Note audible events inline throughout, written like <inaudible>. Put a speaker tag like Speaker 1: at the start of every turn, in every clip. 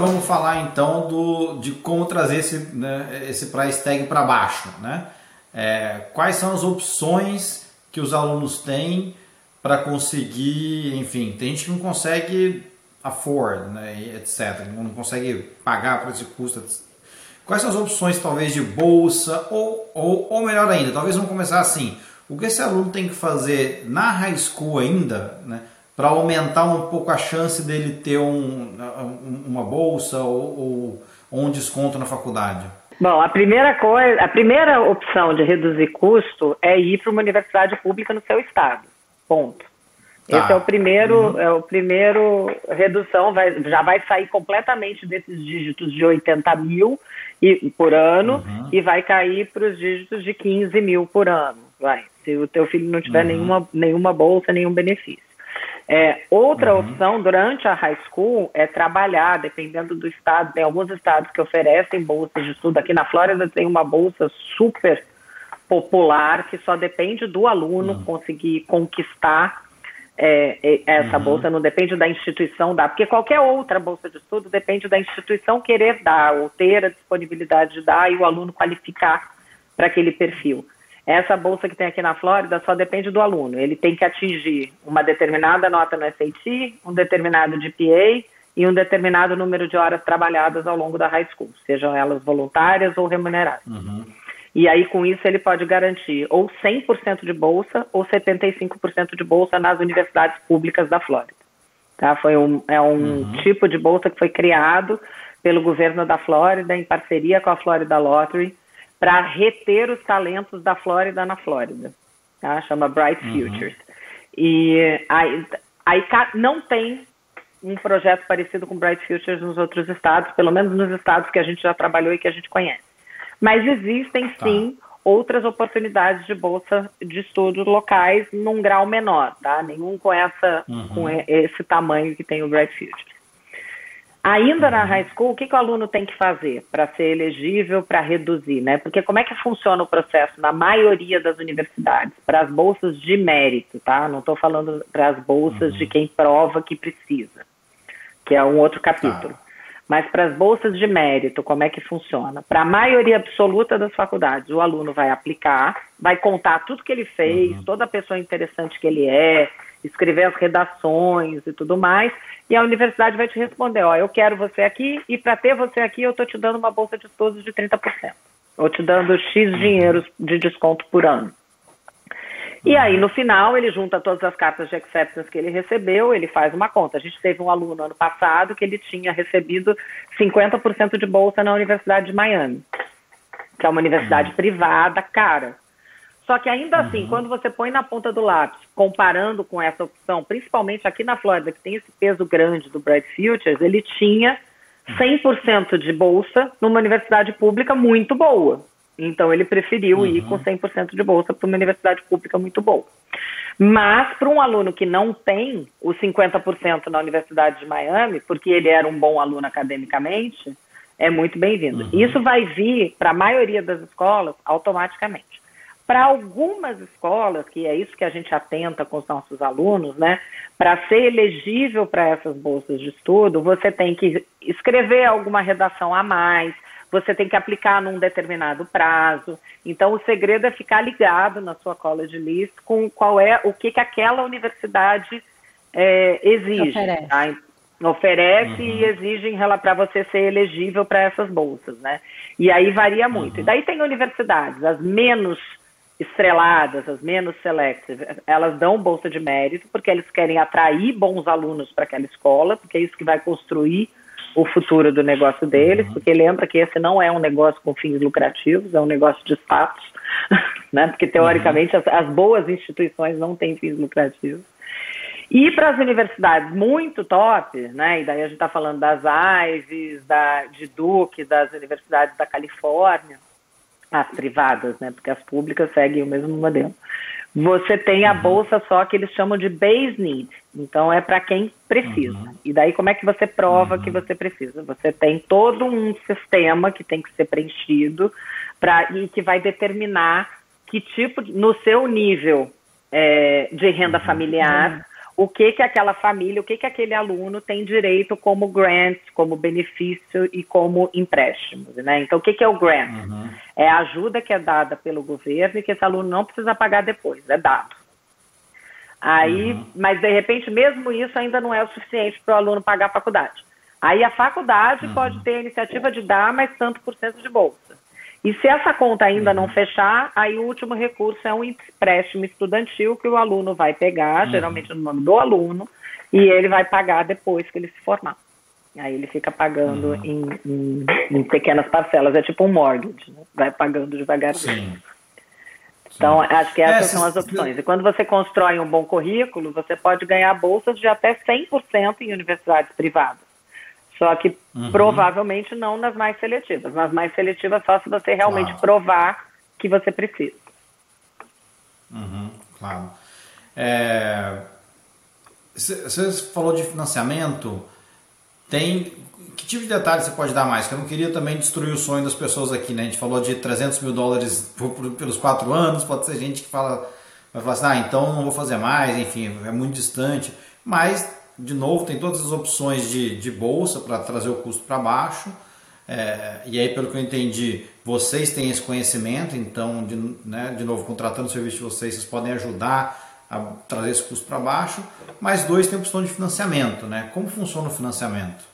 Speaker 1: Vamos falar então do, de como trazer esse, né, esse price tag para baixo. Né? É, quais são as opções que os alunos têm para conseguir, enfim, tem gente que não consegue afford, né, etc. Não consegue pagar para esse custo. Quais são as opções, talvez, de bolsa? Ou, ou, ou melhor ainda, talvez vamos começar assim. O que esse aluno tem que fazer na high school ainda, né, para aumentar um pouco a chance dele ter um, uma bolsa ou, ou um desconto na faculdade?
Speaker 2: Bom, a primeira coisa, a primeira opção de reduzir custo é ir para uma universidade pública no seu estado. Ponto. Tá. Esse é o primeiro, uhum. é o primeiro redução, vai, já vai sair completamente desses dígitos de 80 mil e, por ano uhum. e vai cair para os dígitos de 15 mil por ano. Vai, se o teu filho não tiver uhum. nenhuma, nenhuma bolsa, nenhum benefício. É, outra uhum. opção durante a high school é trabalhar, dependendo do estado. Tem alguns estados que oferecem bolsas de estudo. Aqui na Flórida tem uma bolsa super popular que só depende do aluno uhum. conseguir conquistar é, é, essa uhum. bolsa, não depende da instituição dar, porque qualquer outra bolsa de estudo depende da instituição querer dar ou ter a disponibilidade de dar e o aluno qualificar para aquele perfil. Essa bolsa que tem aqui na Flórida só depende do aluno. Ele tem que atingir uma determinada nota no SAT, um determinado GPA e um determinado número de horas trabalhadas ao longo da high school, sejam elas voluntárias ou remuneradas. Uhum. E aí, com isso, ele pode garantir ou 100% de bolsa ou 75% de bolsa nas universidades públicas da Flórida. Tá? Foi um, é um uhum. tipo de bolsa que foi criado pelo governo da Flórida em parceria com a Florida Lottery para reter os talentos da Flórida na Flórida. Tá? Chama Bright uhum. Futures. E aí, aí não tem um projeto parecido com Bright Futures nos outros estados, pelo menos nos estados que a gente já trabalhou e que a gente conhece. Mas existem tá. sim outras oportunidades de bolsa de estudos locais num grau menor, tá? Nenhum com essa uhum. com esse tamanho que tem o Bright Futures. Ainda na high school, o que, que o aluno tem que fazer para ser elegível para reduzir, né? Porque como é que funciona o processo na maioria das universidades para as bolsas de mérito, tá? Não estou falando para as bolsas uhum. de quem prova que precisa, que é um outro capítulo. Tá. Mas para as bolsas de mérito, como é que funciona? Para a maioria absoluta das faculdades, o aluno vai aplicar, vai contar tudo que ele fez, uhum. toda a pessoa interessante que ele é, escrever as redações e tudo mais, e a universidade vai te responder, ó, eu quero você aqui e para ter você aqui eu estou te dando uma bolsa de estudos de 30%, ou te dando X dinheiros de desconto por ano. E aí, no final, ele junta todas as cartas de acceptance que ele recebeu, ele faz uma conta. A gente teve um aluno ano passado que ele tinha recebido 50% de bolsa na Universidade de Miami, que é uma universidade uhum. privada cara. Só que ainda assim, uhum. assim, quando você põe na ponta do lápis, comparando com essa opção, principalmente aqui na Flórida, que tem esse peso grande do Bright Futures, ele tinha 100% de bolsa numa universidade pública muito boa. Então ele preferiu uhum. ir com 100% de bolsa para uma universidade pública muito boa. Mas para um aluno que não tem os 50% na Universidade de Miami, porque ele era um bom aluno academicamente, é muito bem-vindo. Uhum. Isso vai vir para a maioria das escolas automaticamente. Para algumas escolas, que é isso que a gente atenta com os nossos alunos, né? Para ser elegível para essas bolsas de estudo, você tem que escrever alguma redação a mais, você tem que aplicar num determinado prazo. Então, o segredo é ficar ligado na sua college list com qual é o que, que aquela universidade é, exige. Oferece. Tá? Oferece uhum. e exige para você ser elegível para essas bolsas, né? E aí varia muito. Uhum. E daí tem universidades, as menos estreladas, as menos selective, elas dão bolsa de mérito porque eles querem atrair bons alunos para aquela escola, porque é isso que vai construir o futuro do negócio deles, uhum. porque lembra que esse não é um negócio com fins lucrativos, é um negócio de status, <laughs> né? porque teoricamente uhum. as, as, boas instituições não têm fins lucrativos. E para as universidades muito top, né? e daí a gente está falando das Ives, da, de Duke, das universidades da Califórnia, as privadas, né? porque as públicas seguem o mesmo modelo. Você tem a uhum. bolsa só que eles chamam de base need. Então é para quem precisa. Uhum. E daí como é que você prova uhum. que você precisa? Você tem todo um sistema que tem que ser preenchido para e que vai determinar que tipo no seu nível é, de renda uhum. familiar o que que aquela família, o que que aquele aluno tem direito como grant, como benefício e como empréstimos, né? Então, o que que é o grant? Uhum. É a ajuda que é dada pelo governo e que esse aluno não precisa pagar depois, é dado. Aí, uhum. mas de repente, mesmo isso ainda não é o suficiente para o aluno pagar a faculdade. Aí a faculdade uhum. pode ter a iniciativa de dar mais tanto por cento de bolsa. E se essa conta ainda não uhum. fechar, aí o último recurso é um empréstimo estudantil que o aluno vai pegar, uhum. geralmente no nome do aluno, e ele vai pagar depois que ele se formar. Aí ele fica pagando uhum. em, em, em, pequenas parcelas, é tipo um mortgage, né? vai pagando devagarzinho. Sim. Então, acho que essas, são as opções. E quando você constrói um bom currículo, você pode ganhar bolsas de até 100% em universidades privadas. Só que uhum. provavelmente não nas mais seletivas. Nas mais seletivas, só se você realmente claro. provar que você precisa.
Speaker 1: Uhum, claro. É, você falou de financiamento. Tem. Que tipo de detalhes você pode dar mais? Que eu não queria também destruir o sonho das pessoas aqui, né? A gente falou de 300 mil dólares por, por, pelos quatro anos. Pode ser gente que fala, vai falar assim, ah, então não vou fazer mais, enfim, é muito distante. Mas de novo, tem todas as opções de, de bolsa para trazer o custo para baixo. É, e aí, pelo que eu entendi, vocês têm esse conhecimento, então, de, né, de novo, contratando o serviço de vocês, vocês podem ajudar a trazer esse custo para baixo. Mas dois, tem a opção de financiamento, né? Como funciona o financiamento?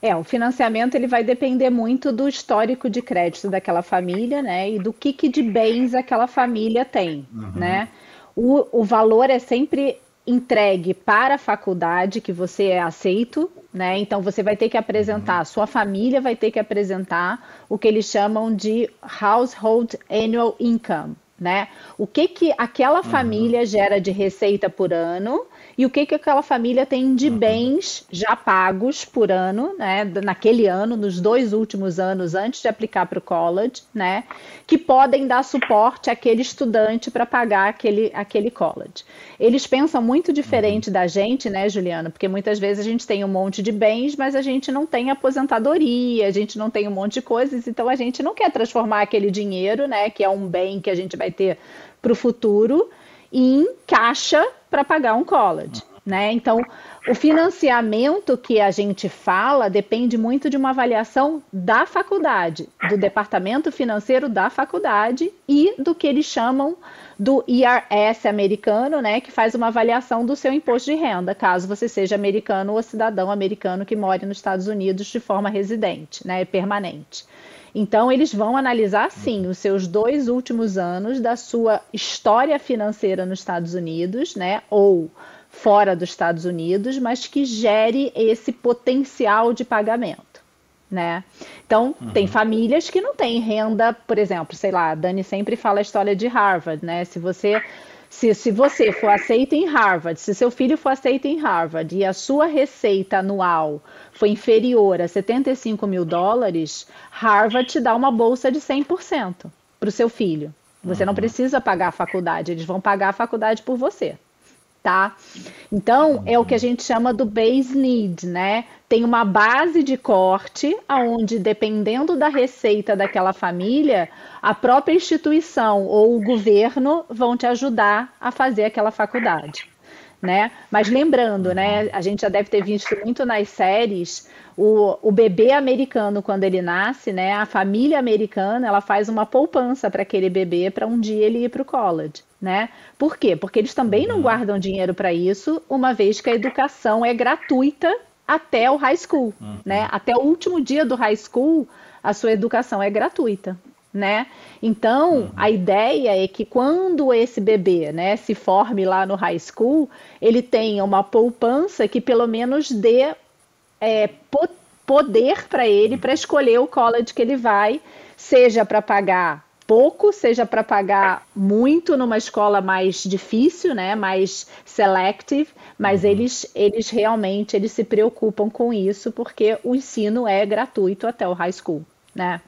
Speaker 3: É, o financiamento ele vai depender muito do histórico de crédito daquela família, né? E do que, que de bens aquela família tem, uhum. né? O, o valor é sempre entregue para a faculdade que você é aceito, né? Então você vai ter que apresentar, sua família vai ter que apresentar o que eles chamam de household annual income, né? O que que aquela uhum. família gera de receita por ano e o que, que aquela família tem de uhum. bens já pagos por ano, né, naquele ano, nos dois últimos anos antes de aplicar para o college, né, que podem dar suporte àquele estudante para pagar aquele, aquele college. Eles pensam muito diferente uhum. da gente, né, Juliana, porque muitas vezes a gente tem um monte de bens, mas a gente não tem aposentadoria, a gente não tem um monte de coisas, então a gente não quer transformar aquele dinheiro, né, que é um bem que a gente vai ter para o futuro, em caixa para pagar um college. Né? Então, o financiamento que a gente fala depende muito de uma avaliação da faculdade, do departamento financeiro da faculdade e do que eles chamam do IRS americano, né, que faz uma avaliação do seu imposto de renda, caso você seja americano ou cidadão americano que mora nos Estados Unidos de forma residente, né, permanente. Então, eles vão analisar, sim, os seus dois últimos anos da sua história financeira nos Estados Unidos, né? Ou fora dos Estados Unidos, mas que gere esse potencial de pagamento. Né? Então, uhum. tem famílias que não têm renda, por exemplo, sei lá, a Dani sempre fala a história de Harvard, né? Se você se, se você for aceito em Harvard, se seu filho for aceito em Harvard e a sua receita anual for inferior a 75 mil dólares, Harvard te dá uma bolsa de 100% para o seu filho. Você não uhum. precisa pagar a faculdade, eles vão pagar a faculdade por você. Tá? Então, é o que a gente chama do base need, né? Tem uma base de corte, aonde dependendo da receita daquela família, a própria instituição ou o governo vão te ajudar a fazer aquela faculdade né? Mas lembrando, né? A gente já deve ter visto muito nas séries o, o bebê americano quando ele nasce, né? A família americana ela faz uma poupança para aquele bebê para um dia ele ir para o college, né? Por quê? Porque eles também não uhum. guardam dinheiro para isso, uma vez que a educação é gratuita até o high school, uhum. né? Até o último dia do high school a sua educação é gratuita né? Então, uhum. a ideia é que quando esse bebê, né, se forme lá no high school, ele tenha uma poupança que pelo menos dê é, poder para ele para escolher o college que ele vai, seja para pagar pouco, seja para pagar muito numa escola mais difícil, né, mais selective, mas uhum. eles, eles realmente eles se preocupam com isso porque o ensino é gratuito até o high school, né?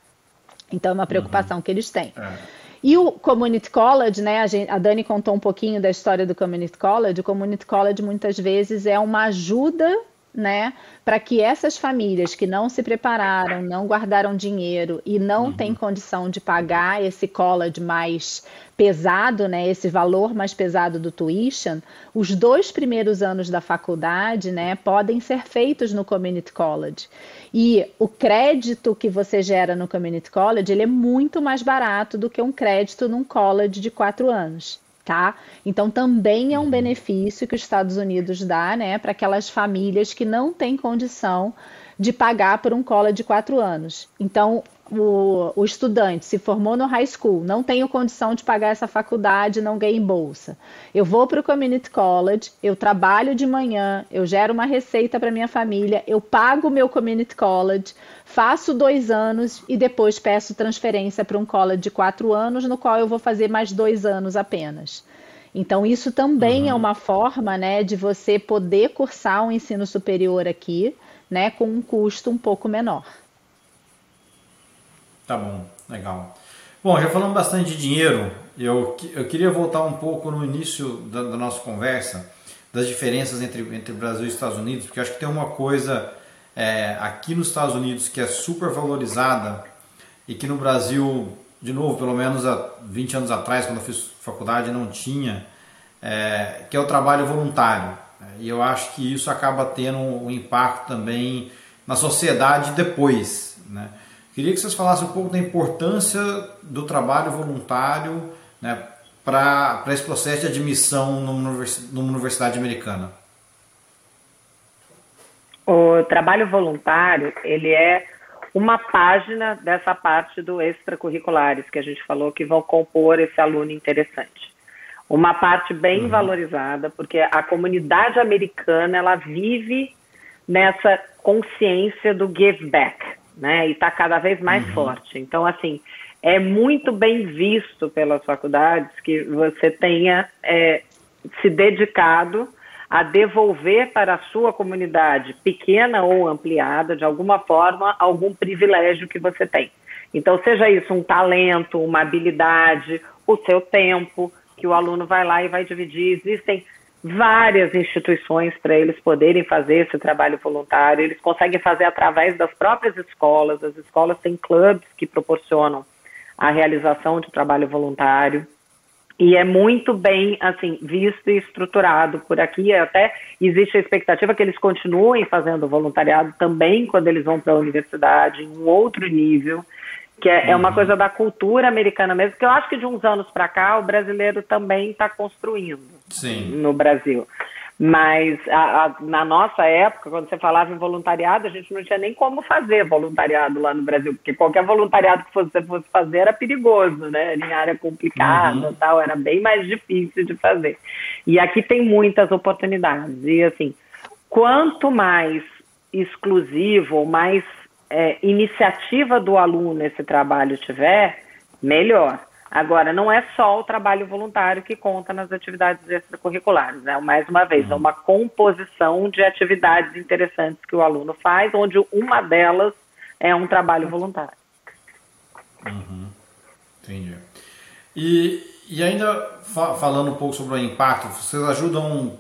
Speaker 3: Então, é uma preocupação uhum. que eles têm. É. E o Community College, né? A, gente, a, Dani contou um pouquinho da história do Community College. O Community College muitas vezes é uma ajuda né, para que essas famílias que não se prepararam, não guardaram dinheiro e não uhum. têm condição de pagar esse college mais pesado, né, esse valor mais pesado do tuition, os dois primeiros anos da faculdade, né, podem ser feitos no community college. E o crédito que você gera no community college, ele é muito mais barato do que um crédito num college de quatro anos tá? Então também é um benefício que os Estados Unidos dá, né, para aquelas famílias que não têm condição de pagar por um college de quatro anos. Então, o, o, estudante se formou no high school, não tenho condição de pagar essa faculdade, não ganhei bolsa. Eu vou para o community college, eu trabalho de manhã, eu gero uma receita para minha família, eu pago o meu community college, faço dois anos e depois peço transferência para um college de quatro anos, no qual eu vou fazer mais dois anos apenas. Então, isso também é uhum. é uma forma né, de você poder cursar um ensino superior aqui, né, com um custo um pouco menor.
Speaker 1: Tá bom, legal. Bom, já falamos bastante de dinheiro. Eu, eu queria voltar um pouco no início da, da nossa conversa, das diferenças entre, entre Brasil e Estados Unidos, porque acho que tem uma coisa é, aqui nos Estados Unidos que é super valorizada e que no Brasil, de novo, pelo menos há 20 anos atrás, quando eu fiz faculdade, não tinha, é, que é o trabalho voluntário. E eu acho que isso acaba tendo um impacto também na sociedade depois. Né? Queria que vocês falassem um pouco da importância do trabalho voluntário né, para esse processo de admissão numa universidade americana.
Speaker 2: O trabalho voluntário, ele é uma página dessa parte do extracurriculares que a gente falou que vão compor esse aluno interessante. Uma parte bem uhum. valorizada, porque a comunidade americana ela vive nessa consciência do give back, né? E está cada vez mais uhum. forte. Então, assim, é muito bem visto pelas faculdades que você tenha é, se dedicado a devolver para a sua comunidade, pequena ou ampliada, de alguma forma, algum privilégio que você tem. Então, seja isso um talento, uma habilidade, o seu tempo, que o aluno vai lá e vai dividir. Existem várias instituições para eles poderem fazer esse trabalho voluntário. Eles conseguem fazer através das próprias escolas. As escolas têm clubes que proporcionam a realização de trabalho voluntário e é muito bem assim visto e estruturado por aqui. Até existe a expectativa que eles continuem fazendo voluntariado também quando eles vão para a universidade, em um outro nível, que é, é, uma uhum. coisa da cultura americana mesmo, que eu acho que de uns anos para cá o brasileiro também está construindo
Speaker 1: Sim.
Speaker 2: no Brasil. Mas a, a, na nossa época, quando você falava em voluntariado, a gente não tinha nem como fazer voluntariado lá no Brasil, porque qualquer voluntariado que você fosse fazer era perigoso, né? Em área complicada uhum. tal, era bem mais difícil de fazer. E aqui tem muitas oportunidades. E assim, quanto mais exclusivo, mais é, iniciativa do aluno esse trabalho tiver, melhor. Agora, não é só o trabalho voluntário que conta nas atividades extracurriculares, né? Mais uma vez, é uhum. uma composição de atividades interessantes que o aluno faz, onde uma delas é um trabalho voluntário.
Speaker 1: Uhum. Entendi. E, e ainda fa falando um pouco sobre o impacto, vocês ajudam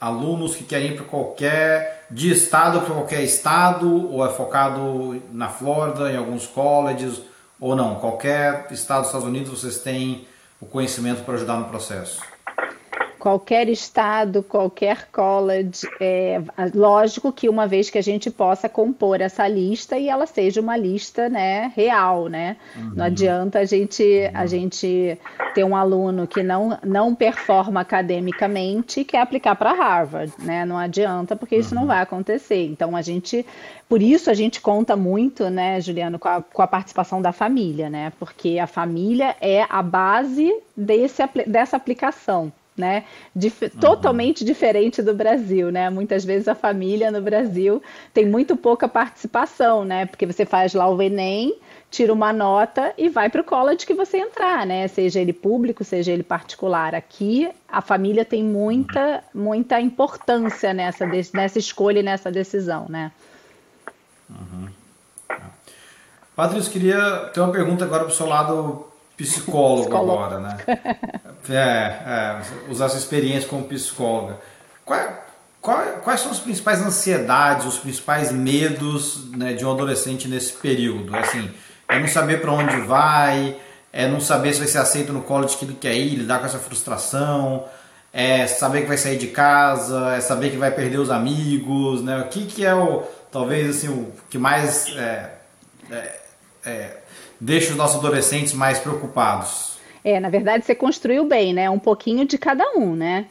Speaker 1: alunos que querem ir para qualquer de estado para qualquer estado ou é focado na Flórida, em alguns colleges? Ou não? Qualquer estado dos Estados Unidos vocês têm o conhecimento para ajudar no processo?
Speaker 3: Qualquer estado, qualquer college. É, lógico que uma vez que a gente possa compor essa lista e ela seja uma lista né, real, né? Uhum. Não adianta a gente, uhum. a gente ter um aluno que não, não performa academicamente e quer aplicar para Harvard, né? Não adianta, porque isso uhum. não vai acontecer. Então a gente. Por isso a gente conta muito, né, Juliano, com a, com a participação da família, né? Porque a família é a base desse, dessa aplicação né? Dif uhum. Totalmente diferente do Brasil, né? Muitas vezes a família no Brasil tem muito pouca participação, né? Porque você faz lá o Enem, tira uma nota e vai para o college que você entrar, né? Seja ele público, seja ele particular. Aqui a família tem muita, muita importância nessa, nessa escolha e nessa decisão, né?
Speaker 1: Uhum. Patrícia, queria ter uma pergunta agora para o seu lado psicólogo, psicólogo. agora, né? é, é, usar sua experiência como psicóloga. Qual é, quais são as principais ansiedades, os principais medos né, de um adolescente nesse período? Assim, é não saber para onde vai, é não saber se vai ser aceito no college que ele quer ir, lidar com essa frustração, é saber que vai sair de casa, é saber que vai perder os amigos, né? O que, que é o talvez assim o que mais é, é, é, deixa os nossos adolescentes mais preocupados?
Speaker 3: É, na verdade você construiu bem, né? Um pouquinho de cada um, né?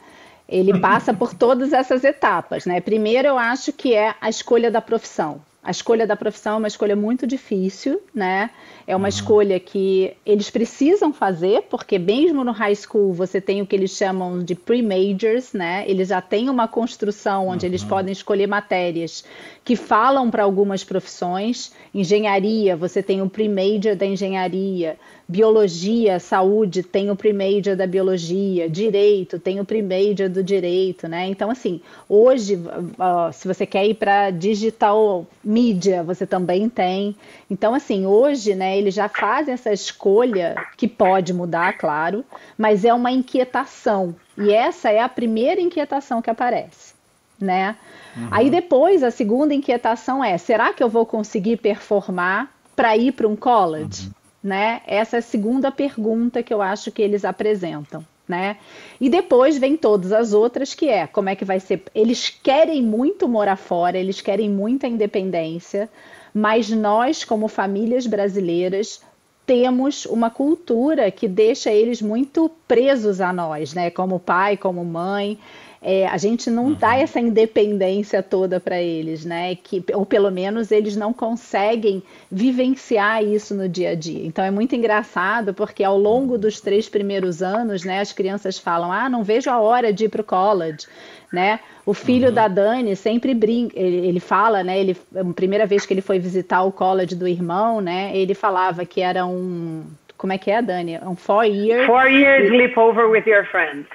Speaker 3: Ele <laughs> passa por todas essas etapas, né? Primeiro eu acho que é a escolha da profissão. A escolha da profissão é uma escolha muito difícil, né? É uma uhum. escolha que eles precisam fazer, porque mesmo no high school você tem o que eles chamam de pre-majors, né? Eles já têm uma construção onde uhum. eles podem escolher matérias que falam para algumas profissões. Engenharia, você tem o pre-major da engenharia. Biologia, saúde, tem o pre-major da biologia. Direito, tem o pre-major do direito, né? Então, assim, hoje, se você quer ir para digital mídia, você também tem. Então, assim, hoje, né, eles já fazem essa escolha, que pode mudar, claro, mas é uma inquietação. E essa é a primeira inquietação que aparece, né? Uhum. Aí depois, a segunda inquietação é: será que eu vou conseguir performar para ir para um college? Uhum. Né? Essa é a segunda pergunta que eu acho que eles apresentam. Né? E depois vem todas as outras, que é como é que vai ser. Eles querem muito morar fora, eles querem muita independência, mas nós, como famílias brasileiras, temos uma cultura que deixa eles muito presos a nós, né? Como pai, como mãe. É, a gente não uhum. dá essa independência toda para eles, né? Que, ou pelo menos eles não conseguem vivenciar isso no dia a dia. Então é muito engraçado porque ao longo dos três primeiros anos, né, as crianças falam: ah, não vejo a hora de ir para o college. Né? O filho uhum. da Dani sempre brinca, ele, ele, fala, né? Ele, a primeira vez que ele foi visitar o college do irmão, né? Ele falava que era um, como é que é, Dani? Um four year.
Speaker 2: Four years sleepover with your friends.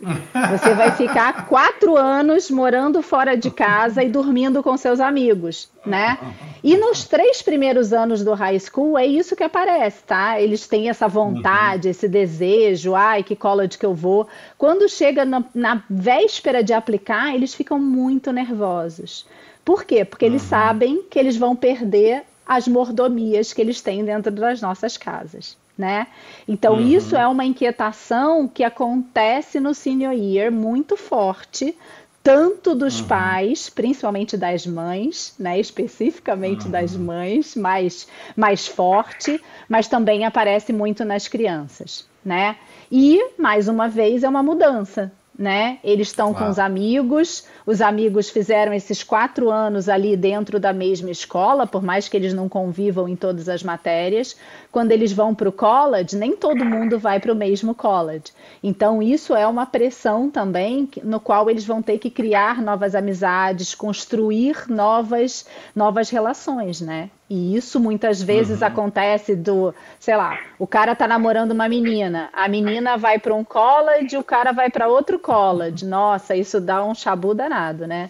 Speaker 3: Você vai ficar quatro anos morando fora de casa e dormindo com seus amigos, né? E nos três primeiros anos do high school é isso que aparece, tá? Eles têm essa vontade, esse desejo, ai, que college que eu vou. Quando chega na, na véspera de aplicar, eles ficam muito nervosos. Por quê? Porque eles uhum. sabem que eles vão perder as mordomias que eles têm dentro das nossas casas né? Então, uhum. isso é uma inquietação que acontece no senior year muito forte, tanto dos uhum. pais, principalmente das mães, né? especificamente uhum. das mães, mais, mais forte, mas também aparece muito nas crianças. Né? E, mais uma vez, é uma mudança né? Eles estão com os amigos, os amigos fizeram esses quatro anos ali dentro da mesma escola, por mais que eles não convivam em todas as matérias. Quando eles vão para o college, nem todo mundo vai para o mesmo college. Então, isso é uma pressão também, no qual eles vão ter que criar novas amizades, construir novas, novas relações, né? E isso muitas vezes uhum. acontece do, sei lá, o cara tá namorando uma menina, a menina vai para um college, o cara vai para outro college. Nossa, isso dá um chabu danado, né?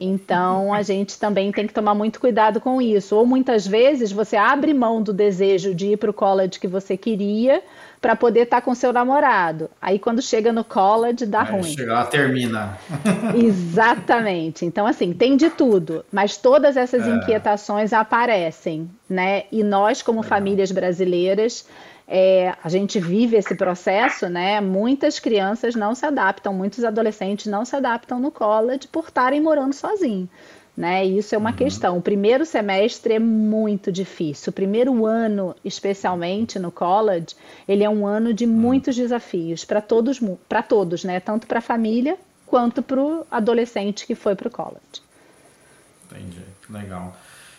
Speaker 3: Então a gente também tem que tomar muito cuidado com isso. Ou muitas vezes você abre mão do desejo de ir para o college que você queria para poder estar tá com seu namorado. Aí quando chega no college dá Aí ruim.
Speaker 1: Chega lá termina. <laughs> <laughs>
Speaker 3: Exatamente. Então assim, tem de tudo, mas todas essas é. inquietações aparecem, né? E nós como Legal. famílias brasileiras é, a gente vive esse processo, né? Muitas crianças não se adaptam, muitos adolescentes não se adaptam no college por estarem morando sozinhos. Né? Isso é uma uhum. questão. O primeiro semestre é muito difícil. O primeiro ano, especialmente no college, ele é um ano de uhum. muitos desafios para todos, para todos, né? Tanto para a família quanto para o adolescente que foi para o college.
Speaker 1: Entendi, legal.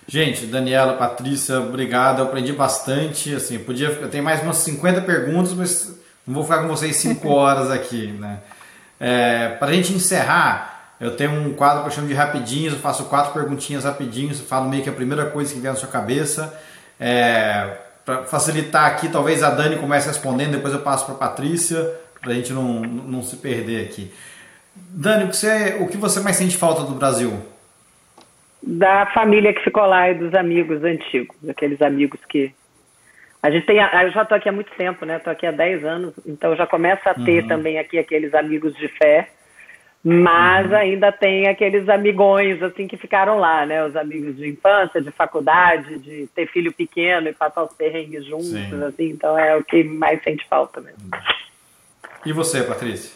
Speaker 1: Gente, Daniela, Patrícia, obrigado. Eu aprendi bastante. Assim, eu podia, eu tenho mais umas 50 perguntas, mas não vou ficar com vocês 5 <laughs> horas aqui, né? É, para a gente encerrar, eu tenho um quadro que eu chamo de rapidinhos, eu faço quatro perguntinhas rapidinhos, falo meio que a primeira coisa que vem na sua cabeça. É, para facilitar aqui, talvez a Dani comece respondendo, depois eu passo para a Patrícia, para a gente não, não se perder aqui. Dani, o que, você, o que você mais sente falta do Brasil?
Speaker 2: Da família que ficou lá e dos amigos antigos, aqueles amigos que. A gente tem. Eu já estou aqui há muito tempo, né? Estou aqui há 10 anos, então já começa a ter uhum. também aqui aqueles amigos de fé Mas uhum. ainda tem aqueles amigões assim que ficaram lá, né? Os amigos de infância, de faculdade, de ter filho pequeno e passar os perrengues juntos, Sim. assim. Então é o que mais sente falta mesmo.
Speaker 1: E você, Patrícia?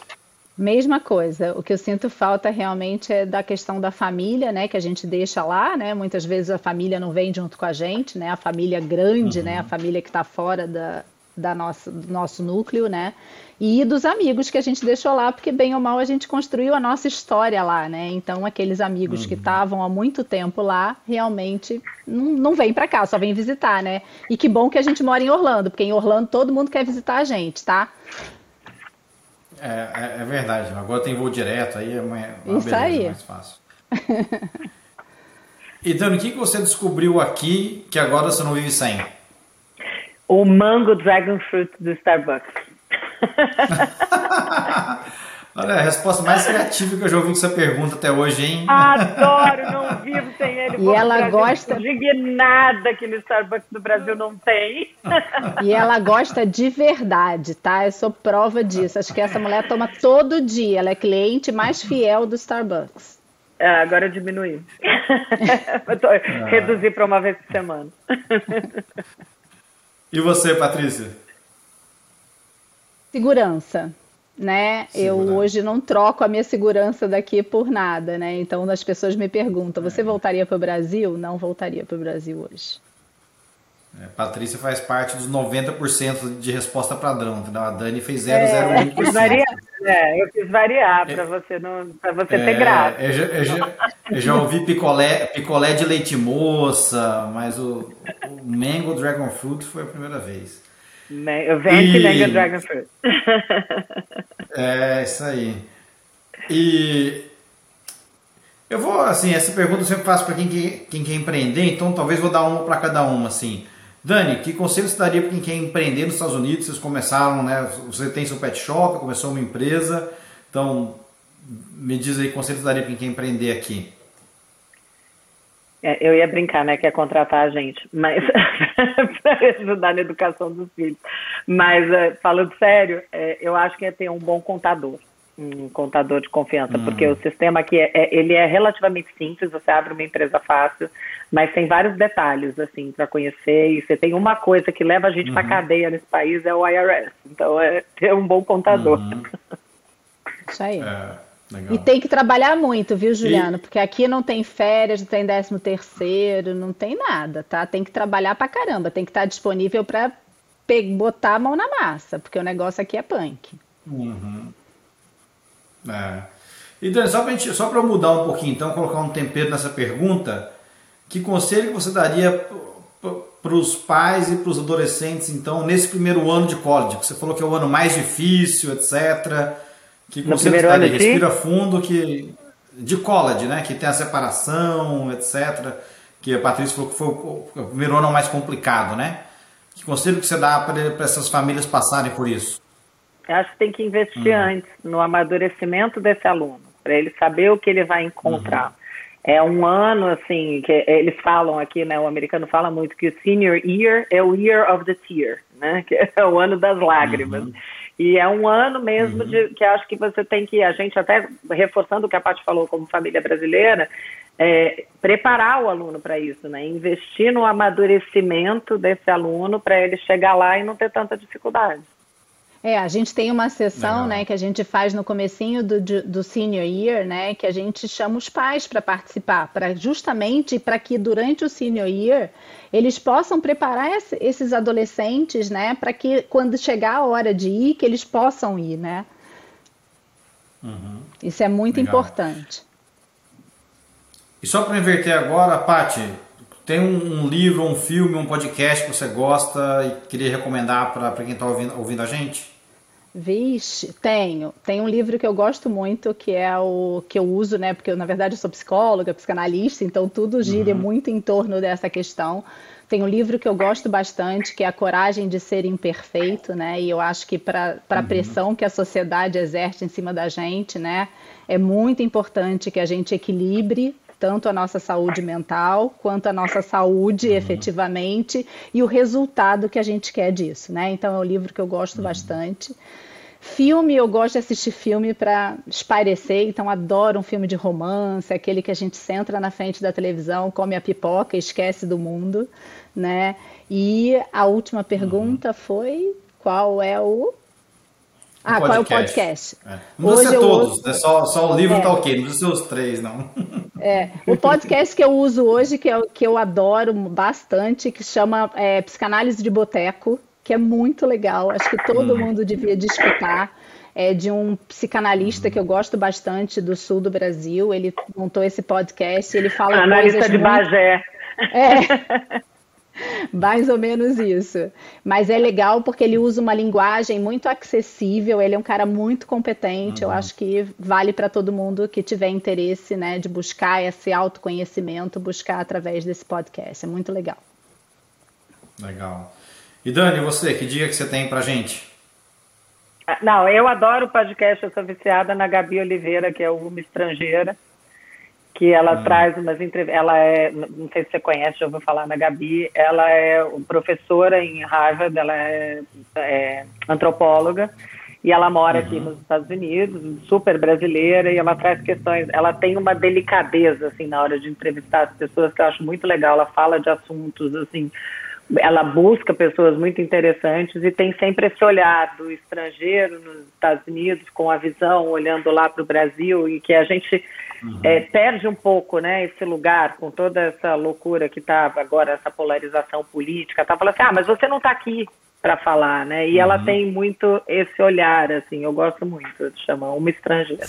Speaker 3: Mesma coisa. O que eu sinto falta realmente é da questão da família, né? Que a gente deixa lá, né? Muitas vezes a família não vem junto com a gente, né? A família grande, uhum. né? A uhum. família que está fora da, da nossa, do nosso núcleo, né? E dos amigos que a gente deixou lá, porque bem ou mal a gente construiu a nossa história lá, né? Então aqueles amigos uhum. que estavam há muito tempo lá, realmente não, não vêm para cá, só vêm visitar, né? E que bom que a gente mora em Orlando, porque em Orlando todo mundo quer visitar a gente, tá?
Speaker 1: É, é, é, verdade. Agora tem voo direto, aí é uma, uma
Speaker 3: Isso aí.
Speaker 1: mais fácil. e Dani, o que, que você descobriu aqui que agora você não vive sem?
Speaker 2: O Mango Dragon Fruit do Starbucks. <laughs>
Speaker 1: Olha, a resposta mais criativa que eu já ouvi com essa pergunta até hoje, hein?
Speaker 2: Adoro, não <laughs> vivo sem ele.
Speaker 3: E ela gosta.
Speaker 2: Indignada que no Starbucks do Brasil não tem. <laughs>
Speaker 3: E ela gosta de verdade, tá? Eu sou prova disso. Acho que essa mulher toma todo dia. Ela é cliente mais fiel do Starbucks.
Speaker 2: É, agora diminuí. <laughs> ah. Reduzir para uma vez por semana.
Speaker 1: E você, Patrícia?
Speaker 3: Segurança né? Eu hoje não troco a minha segurança daqui por nada, né? Então as pessoas me perguntam: você é. voltaria para o Brasil? Não voltaria para o Brasil hoje.
Speaker 1: É, Patrícia faz parte dos 90% de resposta padrão, entendeu? A Dani fez 0,01%. É, eu quis
Speaker 2: variar, é, eu quis variar para você, não, você ter é, graça.
Speaker 1: Eu já, eu, já, eu já, ouvi picolé, picolé de leite moça, mas o, o Mango Dragon Fruit foi a primeira vez.
Speaker 2: Vente e... Mega Dragon Fruit. <laughs>
Speaker 1: é, isso aí. E eu vou, assim, essa pergunta eu sempre faço para quem, quem quer empreender, então talvez vou dar uma para cada uma, assim. Dani, que conselho você daria para quem quer empreender nos Estados Unidos? Vocês começaram, né? Você tem seu pet shop, começou uma empresa, então me diz aí, que conselho você daria para quem quer empreender aqui?
Speaker 2: É, eu ia brincar, né, que é contratar a gente, mas <laughs> para ajudar na educação dos filhos. Mas é, falando sério, é, eu acho que é ter um bom contador, um contador de confiança, uhum. porque o sistema aqui é, é, ele é relativamente simples. Você abre uma empresa fácil, mas tem vários detalhes assim para conhecer. E você tem uma coisa que leva a gente uhum. para cadeia nesse país é o IRS. Então é ter um bom contador. Uhum. <laughs>
Speaker 3: Isso aí. É. Legal. E tem que trabalhar muito, viu, Juliano? E... Porque aqui não tem férias, não tem décimo terceiro, não tem nada, tá? Tem que trabalhar pra caramba, tem que estar disponível para botar a mão na massa, porque o negócio aqui é punk.
Speaker 1: Uhum. É. E Dani, só para só eu mudar um pouquinho, então, colocar um tempero nessa pergunta, que conselho que você daria para os pais e para os adolescentes, então, nesse primeiro ano de college, você falou que é o ano mais difícil, etc., que conceito está ali? Respira fundo, que de college, né? Que tem a separação, etc. Que a Patrícia falou que foi o primeiro ano mais complicado, né? Que conselho que você dá para essas famílias passarem por isso?
Speaker 2: Eu acho que tem que investir uhum. antes no amadurecimento desse aluno, para ele saber o que ele vai encontrar. Uhum. É um ano, assim, que eles falam aqui, né? O americano fala muito que o senior year é o year of the tear, né? <laughs> Que é o ano das lágrimas. Uhum. E é um ano mesmo uhum. de que acho que você tem que, a gente até reforçando o que a Paty falou como família brasileira, é, preparar o aluno para isso, né? Investir no amadurecimento desse aluno para ele chegar lá e não ter tanta dificuldade.
Speaker 3: É, a gente tem uma sessão, né, que a gente faz no comecinho do, do senior year, né, que a gente chama os pais para participar, para justamente para que durante o senior year eles possam preparar esses adolescentes, né, para que quando chegar a hora de ir, que eles possam ir, né? Uhum. Isso é muito Legal. importante.
Speaker 1: E só para inverter agora, Pati, tem um, um, livro, um filme, um podcast que você gosta e queria recomendar para quem está ouvindo, ouvindo a gente?
Speaker 3: Vixe, tenho. Tem um livro que eu gosto muito, que é o que eu uso, né? Porque eu, na verdade, eu sou psicóloga, psicanalista, então tudo gira uhum. muito em torno dessa questão. Tem um livro que eu gosto bastante, que é A Coragem de Ser Imperfeito, né? E eu acho que para a uhum. pressão que a sociedade exerce em cima da gente, né? É muito importante que a gente equilibre tanto a nossa saúde mental quanto a nossa saúde uhum. efetivamente e o resultado que a gente quer disso, né? Então é um livro que eu gosto uhum. bastante. Filme, eu gosto de assistir filme para espairecer, então adoro um filme de romance, aquele que a gente senta na frente da televisão, come a pipoca, esquece do mundo, né? E a última pergunta foi qual é o ah, qual é o podcast?
Speaker 1: É. Não precisa ser todos, ouço... é só, só o livro é. tá ok, não precisa ser os três, não.
Speaker 3: É, o podcast que eu uso hoje, que eu, que eu adoro bastante, que chama é, Psicanálise de Boteco, que é muito legal, acho que todo hum. mundo devia de escutar. É de um psicanalista que eu gosto bastante do sul do Brasil. Ele montou esse podcast, ele fala
Speaker 2: Analista de
Speaker 3: muito...
Speaker 2: Bagé.
Speaker 3: É. <laughs> <laughs> Mais ou menos isso. Mas é legal porque ele usa uma linguagem muito acessível, ele é um cara muito competente. Uhum. Eu acho que vale para todo mundo que tiver interesse né, de buscar esse autoconhecimento, buscar através desse podcast. É muito legal.
Speaker 1: Legal. E Dani, você, que dica que você tem para gente?
Speaker 2: Ah, não, eu adoro o podcast, eu sou viciada na Gabi Oliveira, que é uma estrangeira que ela uhum. traz umas entrevistas. Ela é, não sei se você conhece, já ouviu falar na Gabi, ela é professora em Harvard, ela é, é antropóloga e ela mora uhum. aqui nos Estados Unidos, super brasileira, e ela traz questões, ela tem uma delicadeza, assim, na hora de entrevistar as pessoas, que eu acho muito legal, ela fala de assuntos, assim, ela busca pessoas muito interessantes e tem sempre esse olhar do estrangeiro nos Estados Unidos, com a visão, olhando lá para o Brasil, e que a gente uhum. é, perde um pouco né, esse lugar com toda essa loucura que está agora, essa polarização política. Tá falando assim, ah, mas você não está aqui para falar, né? E uhum. ela tem muito esse olhar, assim, eu gosto muito de chamar uma estrangeira.